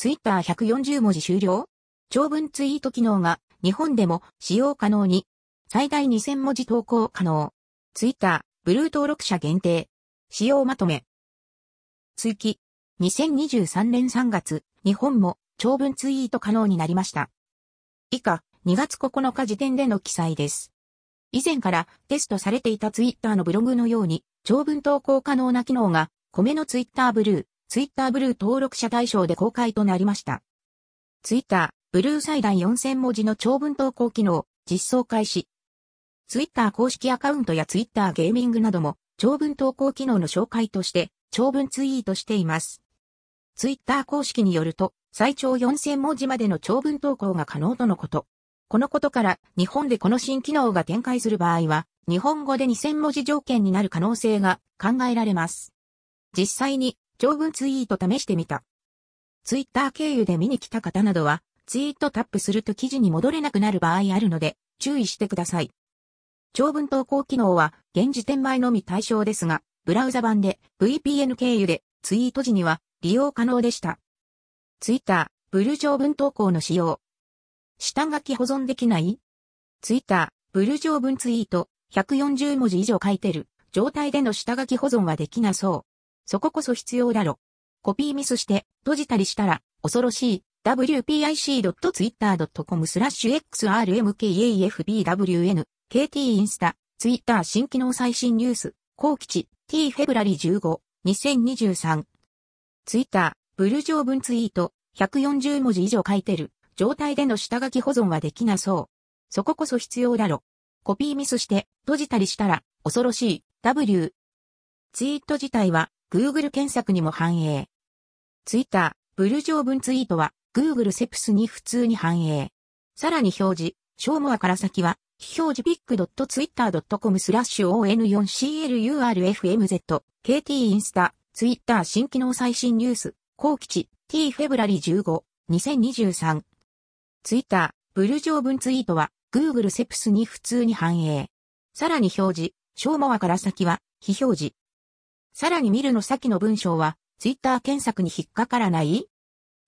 ツイッター140文字終了？長文ツイート機能が日本でも使用可能に。最大2000文字投稿可能。ツイッター、ブルー登録者限定。使用まとめ。追記。2023年3月、日本も長文ツイート可能になりました。以下、2月9日時点での記載です。以前からテストされていたツイッターのブログのように、長文投稿可能な機能が、米のツイッターブルー、ツイッターブルー登録者対象で公開となりました。ツイッター、ブルー最大4000文字の長文投稿機能、実装開始。ツイッター公式アカウントやツイッターゲーミングなども、長文投稿機能の紹介として、長文ツイートしています。ツイッター公式によると、最長4000文字までの長文投稿が可能とのこと。このことから、日本でこの新機能が展開する場合は、日本語で2000文字条件になる可能性が考えられます。実際に、長文ツイート試してみた。ツイッター経由で見に来た方などは、ツイートタップすると記事に戻れなくなる場合あるので、注意してください。長文投稿機能は、現時点前のみ対象ですが、ブラウザ版で VPN 経由でツイート時には利用可能でした。ツイッター、ブル長文投稿の使用。下書き保存できない？ツイッター、ブル上文ツイート、140文字以上書いてる、状態での下書き保存はできなそう。そここそ必要だろ。コピーミスして、閉じたりしたら、恐ろしい。wpic.twitter.com スラッシュ xrmkafbwn KT インスタ、ツイッター新機能最新ニュース、後期値 t フェブラリ15、2023。ツイッター、ブル上文ツイート、140文字以上書いてる。状態での下書き保存はできなそう。そここそ必要だろ。コピーミスして閉じたりしたら恐ろしい。W。ツイート自体は Google 検索にも反映。ツイッター、ブル上文ツイートは Google セプスに普通に反映。さらに表示、ショーモアから先は、非表示 pic.twitter.com スラッシュ on4clurfmz、KT インスタ、ツイッター新機能最新ニュース、後期値、t フェブラリ15、2023。ツイッター、ブル上文ツイートは、Google セプスに普通に反映。さらに表示、小モアから先は、非表示。さらに見るの先の文章は、ツイッター検索に引っかからない？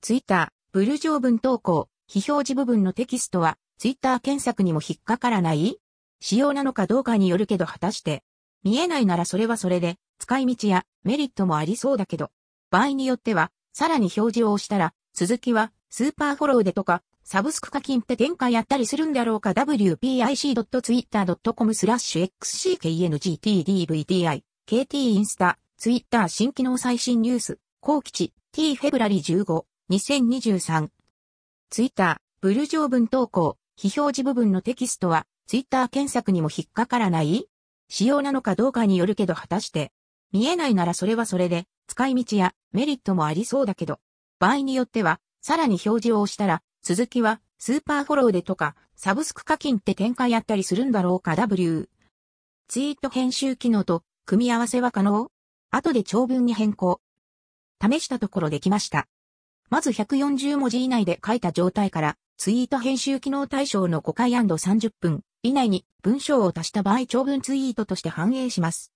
ツイッター、ブル上文投稿、非表示部分のテキストは、ツイッター検索にも引っかからない？仕様なのかどうかによるけど果たして。見えないならそれはそれで、使い道やメリットもありそうだけど。場合によっては、さらに表示を押したら、続きは、スーパーフォローでとか、サブスク課金って展開やったりするんだろうか？Wpic.twitter.com スラッシュ xckngtdvdi KT インスタ、ツイッター新機能最新ニュース、後期値 t フェブラリ15、2023。ツイッター、ブル上文投稿、非表示部分のテキストは、ツイッター検索にも引っかからない？仕様なのかどうかによるけど果たして。見えないならそれはそれで、使い道やメリットもありそうだけど、場合によっては、さらに表示を押したら、続きは、スーパーフォローでとか、サブスク課金って展開やったりするんだろうか？W。ツイート編集機能と、組み合わせは可能？後で長文に変更。試したところできました。まず140文字以内で書いた状態から、ツイート編集機能対象の5回 &30 分以内に文章を足した場合長文ツイートとして反映します。